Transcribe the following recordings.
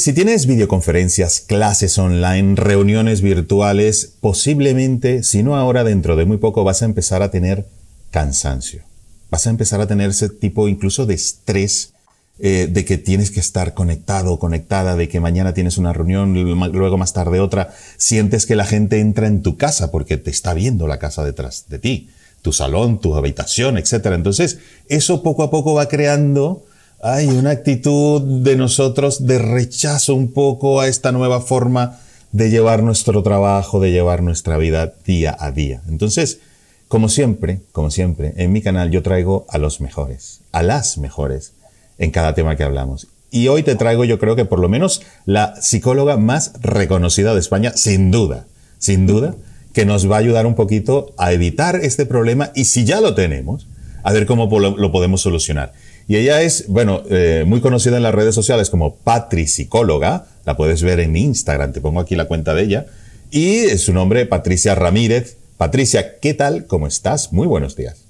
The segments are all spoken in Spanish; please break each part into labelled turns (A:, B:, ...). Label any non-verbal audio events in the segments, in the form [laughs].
A: Si tienes videoconferencias, clases online, reuniones virtuales, posiblemente, si no ahora, dentro de muy poco, vas a empezar a tener cansancio. Vas a empezar a tener ese tipo incluso de estrés eh, de que tienes que estar conectado o conectada, de que mañana tienes una reunión, luego más tarde otra. Sientes que la gente entra en tu casa porque te está viendo la casa detrás de ti, tu salón, tu habitación, etc. Entonces, eso poco a poco va creando hay una actitud de nosotros de rechazo un poco a esta nueva forma de llevar nuestro trabajo, de llevar nuestra vida día a día. Entonces, como siempre, como siempre, en mi canal yo traigo a los mejores, a las mejores en cada tema que hablamos. Y hoy te traigo yo creo que por lo menos la psicóloga más reconocida de España, sin duda, sin duda, que nos va a ayudar un poquito a evitar este problema y si ya lo tenemos, a ver cómo lo podemos solucionar. Y ella es, bueno, eh, muy conocida en las redes sociales como Patri Psicóloga. La puedes ver en Instagram, te pongo aquí la cuenta de ella. Y su nombre, Patricia Ramírez. Patricia, ¿qué tal? ¿Cómo estás? Muy buenos días.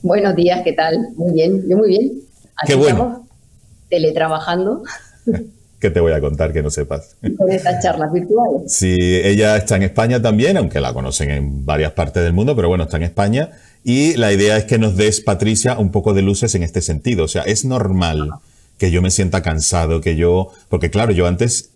B: Buenos días, ¿qué tal? Muy bien, yo muy bien.
A: Aquí Qué bueno.
B: teletrabajando. [laughs]
A: ¿Qué te voy a contar que no sepas?
B: Con estas charlas virtuales.
A: Sí, ella está en España también, aunque la conocen en varias partes del mundo, pero bueno, está en España y la idea es que nos des, Patricia, un poco de luces en este sentido. O sea, es normal que yo me sienta cansado, que yo, porque claro, yo antes,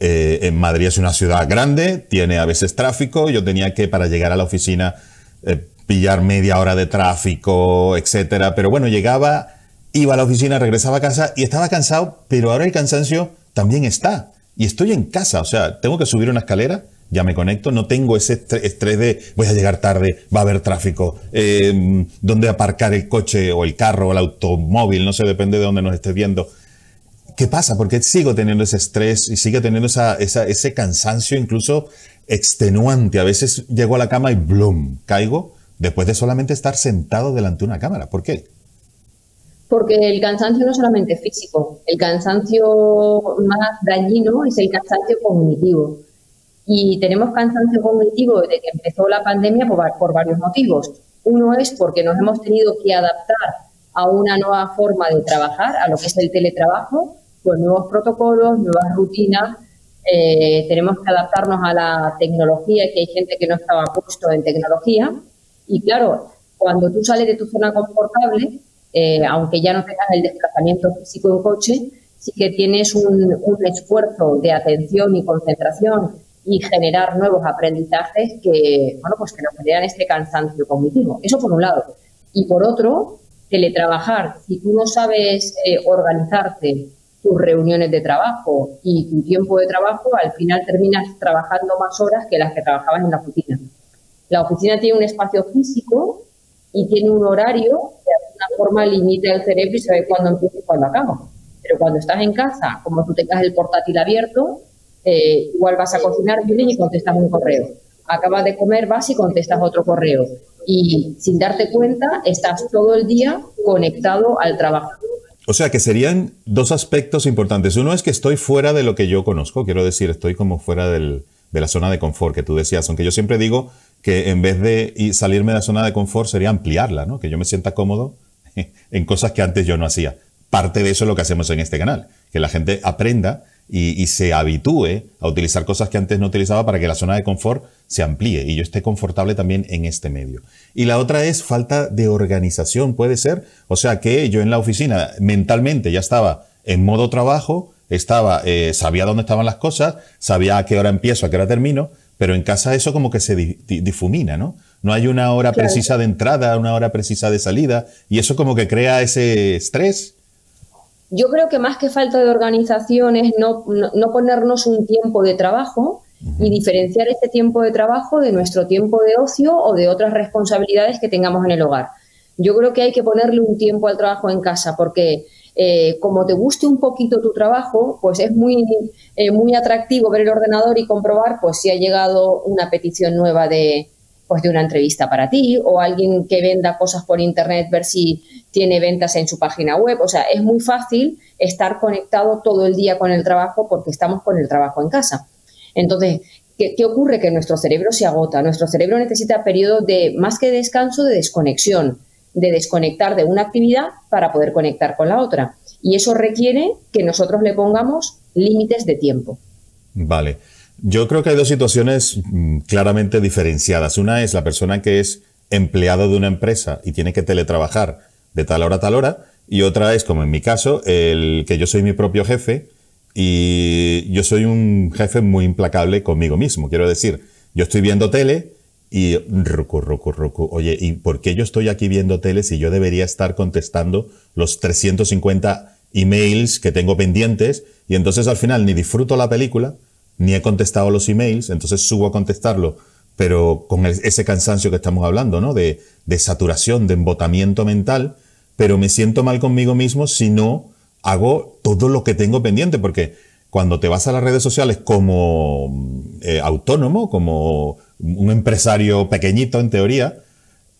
A: eh, en Madrid es una ciudad grande, tiene a veces tráfico, yo tenía que para llegar a la oficina eh, pillar media hora de tráfico, etcétera. Pero bueno, llegaba, iba a la oficina, regresaba a casa y estaba cansado, pero ahora el cansancio también está. Y estoy en casa, o sea, tengo que subir una escalera ya me conecto, no tengo ese estrés de voy a llegar tarde, va a haber tráfico, eh, dónde aparcar el coche o el carro o el automóvil, no sé, depende de dónde nos estés viendo. ¿Qué pasa? Porque sigo teniendo ese estrés y sigo teniendo esa, ese cansancio incluso extenuante. A veces llego a la cama y ¡blum! caigo después de solamente estar sentado delante de una cámara. ¿Por qué?
B: Porque el cansancio no es solamente físico, el cansancio más dañino es el cansancio cognitivo y tenemos cansancio cognitivo desde que empezó la pandemia por, varios motivos. Uno es porque nos hemos tenido que adaptar a una nueva forma de trabajar, a lo que es el teletrabajo, con nuevos protocolos, nuevas rutinas. Eh, tenemos que adaptarnos a la tecnología, que hay gente que no estaba puesto en tecnología. Y claro, cuando tú sales de tu zona confortable, eh, aunque ya no tengas el desplazamiento físico en coche, sí que tienes un, un esfuerzo de atención y concentración y generar nuevos aprendizajes que, bueno, pues que nos generan este cansancio cognitivo. Eso por un lado. Y por otro, teletrabajar. Si tú no sabes eh, organizarte tus reuniones de trabajo y tu tiempo de trabajo, al final terminas trabajando más horas que las que trabajabas en la oficina. La oficina tiene un espacio físico y tiene un horario que de alguna forma limita el cerebro y sabe cuándo empieza y cuándo acaba. Pero cuando estás en casa, como tú tengas el portátil abierto, eh, igual vas a cocinar, y contestas un correo. Acabas de comer, vas y contestas otro correo. Y sin darte cuenta, estás todo el día conectado al trabajo.
A: O sea que serían dos aspectos importantes. Uno es que estoy fuera de lo que yo conozco, quiero decir, estoy como fuera de la zona de confort que tú decías, aunque yo siempre digo que en vez de salirme de la zona de confort sería ampliarla, ¿no? que yo me sienta cómodo [laughs] en cosas que antes yo no hacía. Parte de eso es lo que hacemos en este canal, que la gente aprenda y, se habitúe a utilizar cosas que antes no utilizaba para que la zona de confort se amplíe y yo esté confortable también en este medio. Y la otra es falta de organización, puede ser. O sea que yo en la oficina mentalmente ya estaba en modo trabajo, estaba, eh, sabía dónde estaban las cosas, sabía a qué hora empiezo, a qué hora termino, pero en casa eso como que se difumina, ¿no? No hay una hora precisa de entrada, una hora precisa de salida, y eso como que crea ese estrés
B: yo creo que más que falta de organización es no, ponernos un tiempo de trabajo y diferenciar este tiempo de trabajo de nuestro tiempo de ocio o de otras responsabilidades que tengamos en el hogar. Yo creo que hay que ponerle un tiempo al trabajo en casa porque eh, como te guste un poquito tu trabajo, pues es muy, eh, muy atractivo ver el ordenador y comprobar pues si ha llegado una petición nueva de, pues de una entrevista para ti o alguien que venda cosas por internet, ver si tiene ventas en su página web. O sea, es muy fácil estar conectado todo el día con el trabajo porque estamos con el trabajo en casa. Entonces, ¿qué, ocurre? Que nuestro cerebro se agota. Nuestro cerebro necesita periodos de, más que descanso, de desconexión, de desconectar de una actividad para poder conectar con la otra. Y eso requiere que nosotros le pongamos límites de tiempo.
A: Vale. Yo creo que hay dos situaciones mm, claramente diferenciadas. Una es la persona que es empleado de una empresa y tiene que teletrabajar de tal hora a tal hora. Y otra es, como en mi caso, el que yo soy mi propio jefe y yo soy un jefe muy implacable conmigo mismo. Quiero decir, yo estoy viendo tele y rucu, rucu, rucu. Oye, ¿y por qué yo estoy aquí viendo tele si yo debería estar contestando los 350 emails que tengo pendientes? Y entonces al final ni disfruto la película, ni he contestado los emails, entonces subo a contestarlo, pero con ese cansancio que estamos hablando, ¿no? De, saturación, de embotamiento mental, pero me siento mal conmigo mismo si no hago todo lo que tengo pendiente, porque cuando te vas a las redes sociales como eh, autónomo, como un empresario pequeñito en teoría,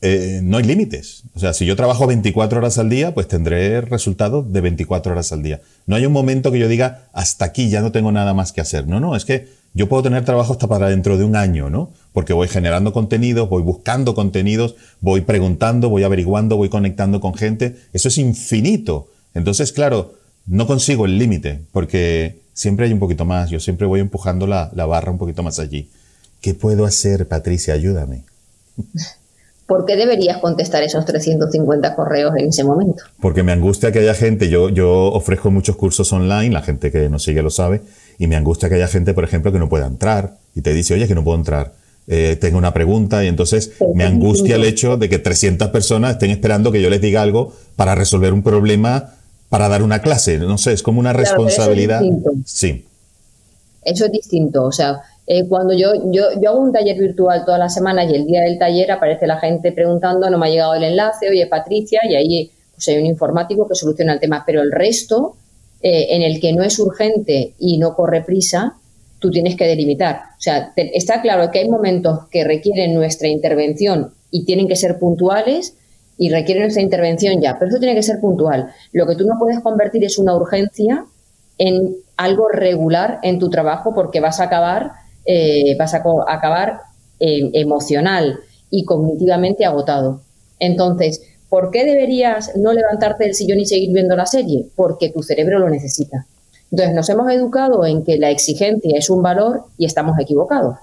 A: eh, no hay límites. O sea, si yo trabajo 24 horas al día, pues tendré resultados de 24 horas al día. No hay un momento que yo diga, hasta aquí ya no tengo nada más que hacer. No, no, es que yo puedo tener trabajo hasta para dentro de un año, ¿no? Porque voy generando contenidos, voy buscando contenidos, voy preguntando, voy averiguando, voy conectando con gente. Eso es infinito. Entonces, claro, no consigo el límite, porque siempre hay un poquito más. Yo siempre voy empujando la, la barra un poquito más allí. ¿Qué puedo hacer, Patricia? Ayúdame. [laughs]
B: ¿por qué deberías contestar esos 350 correos en ese momento?
A: Porque me angustia que haya gente, yo, yo ofrezco muchos cursos online, la gente que nos sigue lo sabe, y me angustia que haya gente, por ejemplo, que no pueda entrar y te dice, oye, que no puedo entrar. Eh, tengo una pregunta y entonces me angustia el hecho de que 300 personas estén esperando que yo les diga algo para resolver un problema, para dar una clase. No sé, es como una responsabilidad. sí.
B: Eso es distinto. O sea, eh, cuando yo, yo, yo hago un taller virtual todas las semanas y el día del taller aparece la gente preguntando, no me ha llegado el enlace, oye Patricia, y ahí pues hay un informático que soluciona el tema, pero el resto, eh, en el que no es urgente y no corre prisa, tú tienes que delimitar. O sea, está claro que hay momentos que requieren nuestra intervención y tienen que ser puntuales y requieren nuestra intervención ya, pero eso tiene que ser puntual. Lo que tú no puedes convertir es una urgencia en algo regular en tu trabajo porque vas a acabar eh, vas a acabar eh, emocional y cognitivamente agotado. Entonces, ¿por qué deberías no levantarte del sillón y seguir viendo la serie? Porque tu cerebro lo necesita. Entonces, nos hemos educado en que la exigencia es un valor y estamos equivocados.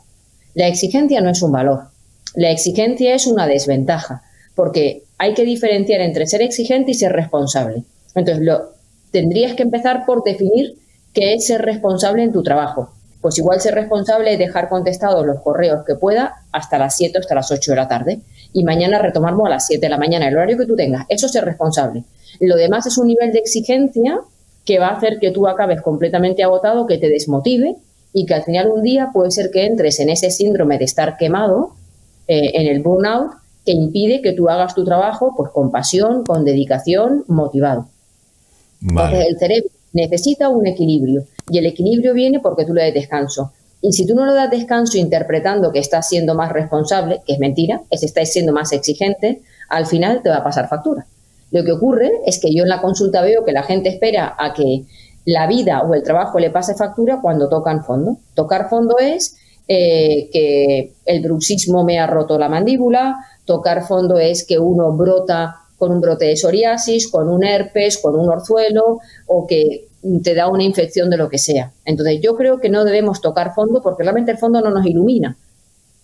B: La exigencia no es un valor. La exigencia es una desventaja, porque hay que diferenciar entre ser exigente y ser responsable. Entonces, lo, tendrías que empezar por definir qué es ser responsable en tu trabajo pues igual ser responsable es dejar contestados los correos que pueda hasta las 7 o hasta las 8 de la tarde y mañana retomarlo a las 7 de la mañana, el horario que tú tengas. Eso es ser responsable. Lo demás es un nivel de exigencia que va a hacer que tú acabes completamente agotado, que te desmotive y que al final un día puede ser que entres en ese síndrome de estar quemado, eh, en el burnout, que impide que tú hagas tu trabajo pues con pasión, con dedicación, motivado. Entonces el cerebro necesita un equilibrio y el equilibrio viene porque tú le das descanso. Y si tú no le das descanso interpretando que estás siendo más responsable, que es mentira, es estás siendo más exigente, al final te va a pasar factura. Lo que ocurre es que yo en la consulta veo que la gente espera a que la vida o el trabajo le pase factura cuando tocan fondo. Tocar fondo es eh, que el bruxismo me ha roto la mandíbula, tocar fondo es que uno brota con un brote de psoriasis, con un herpes, con un orzuelo o que te da una infección de lo que sea. Entonces yo creo que no debemos tocar fondo porque realmente el fondo no nos ilumina.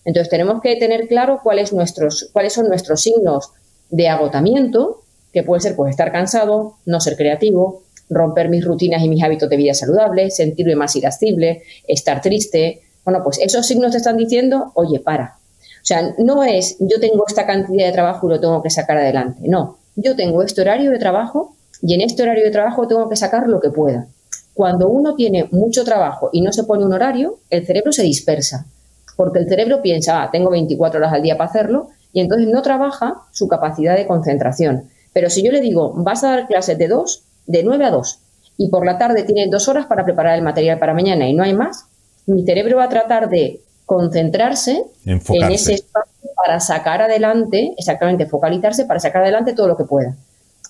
B: Entonces tenemos que tener claro cuáles, nuestros, cuáles son nuestros signos de agotamiento, que puede ser pues estar cansado, no ser creativo, romper mis rutinas y mis hábitos de vida saludables, sentirme más irascible, estar triste. Bueno, pues esos signos te están diciendo, oye, para. O sea, no es yo tengo esta cantidad de trabajo y lo tengo que sacar adelante. No, yo tengo este horario de trabajo y en este horario de trabajo tengo que sacar lo que pueda. Cuando uno tiene mucho trabajo y no se pone un horario, el cerebro se dispersa, porque el cerebro piensa, ah, tengo 24 horas al día para hacerlo, y entonces no trabaja su capacidad de concentración. Pero si yo le digo, vas a dar clases de 2, de 9 a 2, y por la tarde tienes dos horas para preparar el material para mañana y no hay más, mi cerebro va a tratar de concentrarse en ese espacio para sacar adelante, exactamente, focalizarse para sacar adelante todo lo que pueda.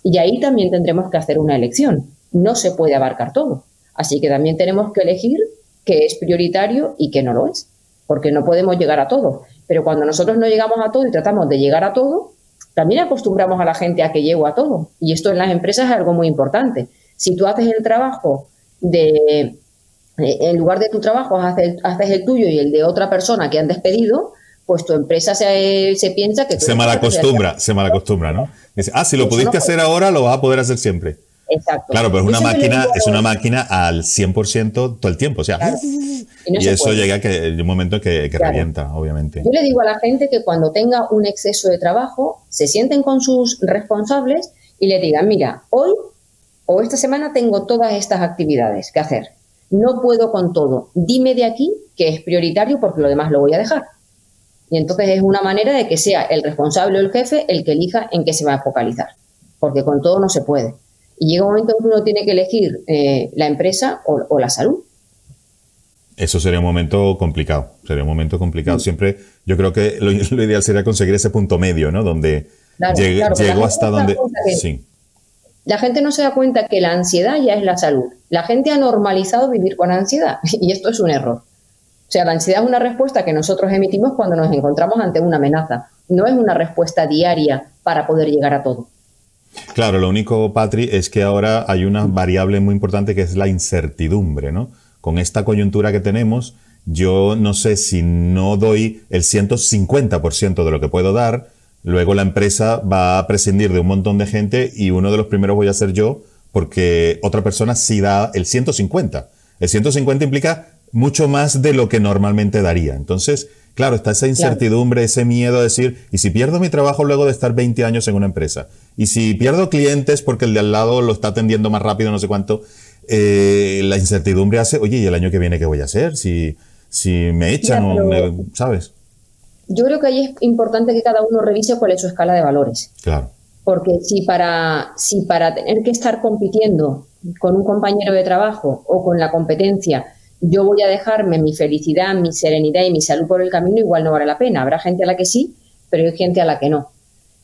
B: Y ahí también tendremos que hacer una elección. No se puede abarcar todo. Así que también tenemos que elegir qué es prioritario y qué no lo es, porque no podemos llegar a todo. Pero cuando nosotros no llegamos a todo y tratamos de llegar a todo, también acostumbramos a la gente a que llego a todo. Y esto en las empresas es algo muy importante. Si tú haces el trabajo de en lugar de tu trabajo haces, haces el tuyo y el de otra persona que han despedido, pues tu empresa se, se piensa que...
A: Se malacostumbra, se malacostumbra, ¿no? Dice, ah, si lo pudiste hacer ahora, lo vas a poder hacer siempre.
B: Exacto.
A: Claro, pero es una máquina, es una máquina al 100% todo el tiempo, o sea, y, eso llega que un momento que, que revienta, obviamente.
B: Yo le digo a la gente que cuando tenga un exceso de trabajo, se sienten con sus responsables y le digan, mira, hoy o esta semana tengo todas estas actividades que hacer. No puedo con todo. Dime de aquí que es prioritario porque lo demás lo voy a dejar. Y entonces es una manera de que sea el responsable o el jefe el que elija en qué se va a focalizar. Porque con todo no se puede. Y llega un momento en que uno tiene que elegir eh, la empresa o, la salud.
A: Eso sería un momento complicado. Sería un momento complicado. Siempre, yo creo que lo, ideal sería conseguir ese punto medio, ¿no? Donde llego hasta donde. Sí.
B: La gente no se da cuenta que la ansiedad ya es la salud. La gente ha normalizado vivir con ansiedad [laughs] y esto es un error. O sea, la ansiedad es una respuesta que nosotros emitimos cuando nos encontramos ante una amenaza. No es una respuesta diaria para poder llegar a todo.
A: Claro, lo único, Patri, es que ahora hay una variable muy importante que es la incertidumbre, ¿no? Con esta coyuntura que tenemos, yo no sé si no doy el 150% de lo que puedo dar, luego la empresa va a prescindir de un montón de gente y uno de los primeros voy a ser yo porque otra persona sí da el 150. El 150 implica mucho más de lo que normalmente daría. Entonces, claro, está esa incertidumbre, ese miedo a decir, ¿y si pierdo mi trabajo luego de estar 20 años en una empresa? ¿Y si pierdo clientes porque el de al lado lo está atendiendo más rápido, no sé cuánto? Eh, la incertidumbre hace, oye, ¿y el año que viene qué voy a hacer? Si, si me echan o me, ¿sabes?
B: Yo creo que ahí es importante que cada uno revise cuál es su escala de valores.
A: Claro.
B: Porque si para, si para tener que estar compitiendo con un compañero de trabajo o con la competencia yo voy a dejarme mi felicidad, mi serenidad y mi salud por el camino, igual no vale la pena. Habrá gente a la que sí, pero hay gente a la que no.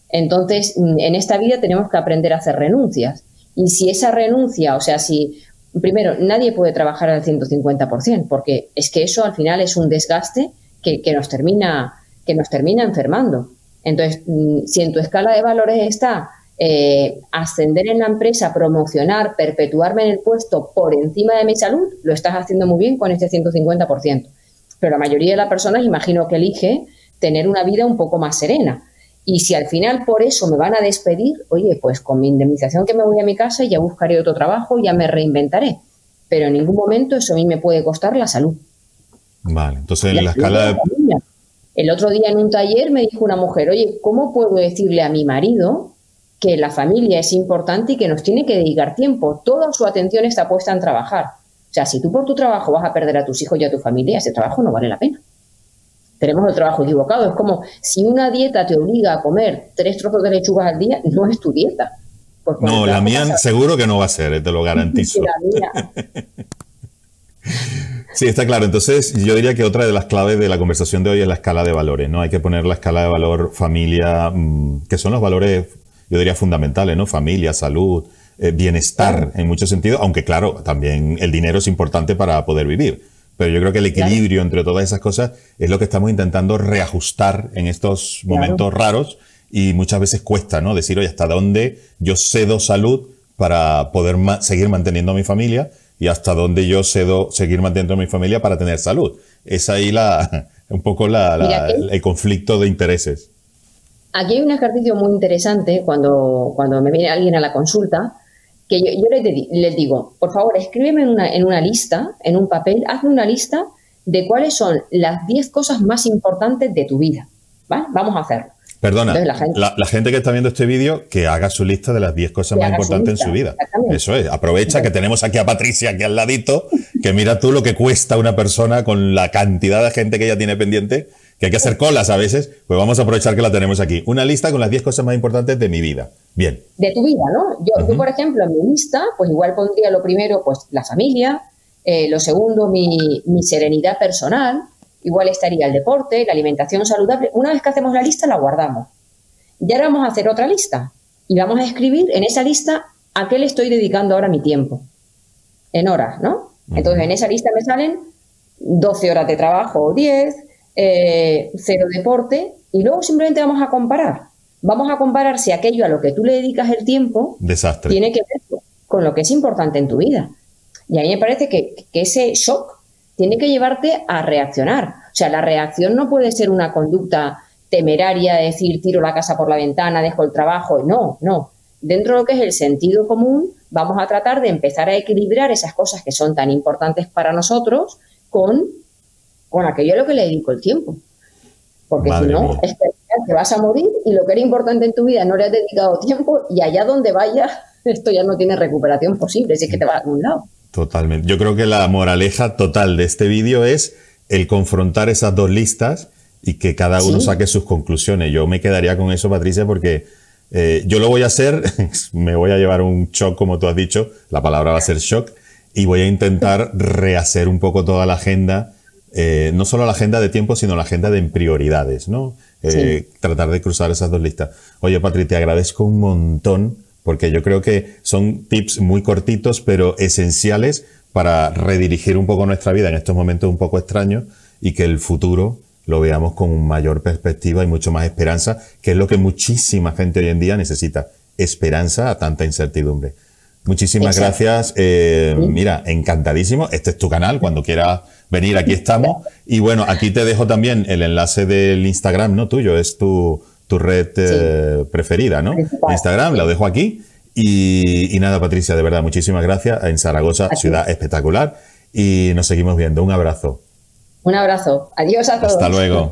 B: Entonces, mm, en esta vida tenemos que aprender a hacer renuncias. Y si esa renuncia, o sea, si, primero, nadie puede trabajar al 150%, porque es que eso al final es un desgaste que, que nos, termina, que nos termina enfermando. Entonces, mm, si en tu escala de valores está eh, ascender en la empresa, promocionar, perpetuarme en el puesto por encima de mi salud, lo estás haciendo muy bien con este 150%. Pero la mayoría de las personas imagino que elige tener una vida un poco más serena. Y si al final por eso me van a despedir, oye, pues con mi indemnización que me voy a mi casa ya buscaré otro trabajo, ya me reinventaré. Pero en ningún momento eso a mí me puede costar la salud.
A: Vale, entonces en la escala...
B: El otro día en un taller me dijo una mujer, oye, ¿cómo puedo decirle a mi marido que la familia es importante y que nos tiene que dedicar tiempo. Toda su atención está puesta en trabajar. O sea, si tú por tu trabajo vas a perder a tus hijos y a tu familia, ese trabajo no vale la pena. Tenemos el trabajo equivocado. Es como si una dieta te obliga a comer tres trozos de lechugas al día, no es tu dieta.
A: No, la mía seguro que no va a ser, eh, te lo [laughs] garantizo. [laughs] Sí, está claro. Entonces, yo diría que otra de las claves de la conversación de hoy es la escala de valores, ¿no? Hay que poner la escala de valor familia, mm, que son los valores yo diría fundamentales, ¿no? Familia, salud, eh, bienestar en muchos sentidos, aunque claro, también el dinero es importante para poder vivir. Pero yo creo que el equilibrio entre todas esas cosas es lo que estamos intentando reajustar en estos momentos raros y muchas veces cuesta, ¿no? Decir, oye, ¿hasta dónde yo cedo salud para poder seguir manteniendo a mi familia y hasta dónde yo cedo seguir manteniendo a mi familia para tener salud? Es ahí la, [laughs] un poco la, el conflicto de intereses.
B: Aquí hay un ejercicio muy interesante cuando, cuando me viene alguien a la consulta, que yo, les, digo, por favor, escríbeme en una, en una lista, en un papel, hazme una lista de cuáles son las 10 cosas más importantes de tu vida. ¿Vale? Vamos a hacerlo.
A: Perdona, la, gente, que está viendo este vídeo, que haga su lista de las 10 cosas más importantes en su vida. Eso es, aprovecha que tenemos aquí a Patricia aquí al ladito, que mira tú lo que cuesta una persona con la cantidad de gente que ella tiene pendiente que hay que hacer colas a veces, pues vamos a aprovechar que la tenemos aquí. Una lista con las 10 cosas más importantes de mi vida. Bien.
B: De tu vida, ¿no? Yo, por ejemplo, en mi lista, pues igual pondría lo primero, pues la familia, eh, lo segundo, mi, mi, serenidad personal, igual estaría el deporte, la alimentación saludable. Una vez que hacemos la lista, la guardamos. Y ahora vamos a hacer otra lista. Y vamos a escribir en esa lista a qué le estoy dedicando ahora mi tiempo. En horas, ¿no? Entonces, en esa lista me salen 12 horas de trabajo o 10, eh, cero deporte, y luego simplemente vamos a comparar. Vamos a comparar si aquello a lo que tú le dedicas el tiempo
A: Desastre.
B: tiene que ver con lo que es importante en tu vida. Y a mí me parece que, que ese shock tiene que llevarte a reaccionar. O sea, la reacción no puede ser una conducta temeraria, de decir tiro la casa por la ventana, dejo el trabajo. No, no. Dentro de lo que es el sentido común, vamos a tratar de empezar a equilibrar esas cosas que son tan importantes para nosotros con, con aquello a lo que le dedico el tiempo. Porque si no, es que te vas a morir y lo que era importante en tu vida no le has dedicado tiempo y allá donde vayas, [laughs] esto ya no tiene recuperación posible, si es que te va a algún lado.
A: Totalmente. Yo creo que la moraleja total de este vídeo es el confrontar esas dos listas y que cada uno saque sus conclusiones. Yo me quedaría con eso, Patricia, porque eh, yo lo voy a hacer, [laughs] me voy a llevar un shock, como tú has dicho, la palabra va a ser shock, y voy a intentar [laughs] rehacer un poco toda la agenda, eh, no solo la agenda de tiempo, sino la agenda de prioridades, ¿no? Eh, tratar de cruzar esas dos listas. Oye, Patri, te agradezco un montón, porque yo creo que son tips muy cortitos, pero esenciales para redirigir un poco nuestra vida en estos momentos un poco extraños y que el futuro lo veamos con mayor perspectiva y mucho más esperanza, que es lo que muchísima gente hoy en día necesita, esperanza a tanta incertidumbre. Muchísimas gracias. Eh, mira, encantadísimo. Este es tu canal. Cuando quieras venir, aquí estamos. Y bueno, aquí te dejo también el enlace del Instagram, ¿no? Tuyo, es tu, tu red eh, preferida, ¿no? Instagram, lo dejo aquí. Y, y, nada, Patricia, de verdad, muchísimas gracias. En Zaragoza, ciudad espectacular. Y nos seguimos viendo. Un abrazo.
B: Un abrazo. Adiós a todos.
A: Hasta luego.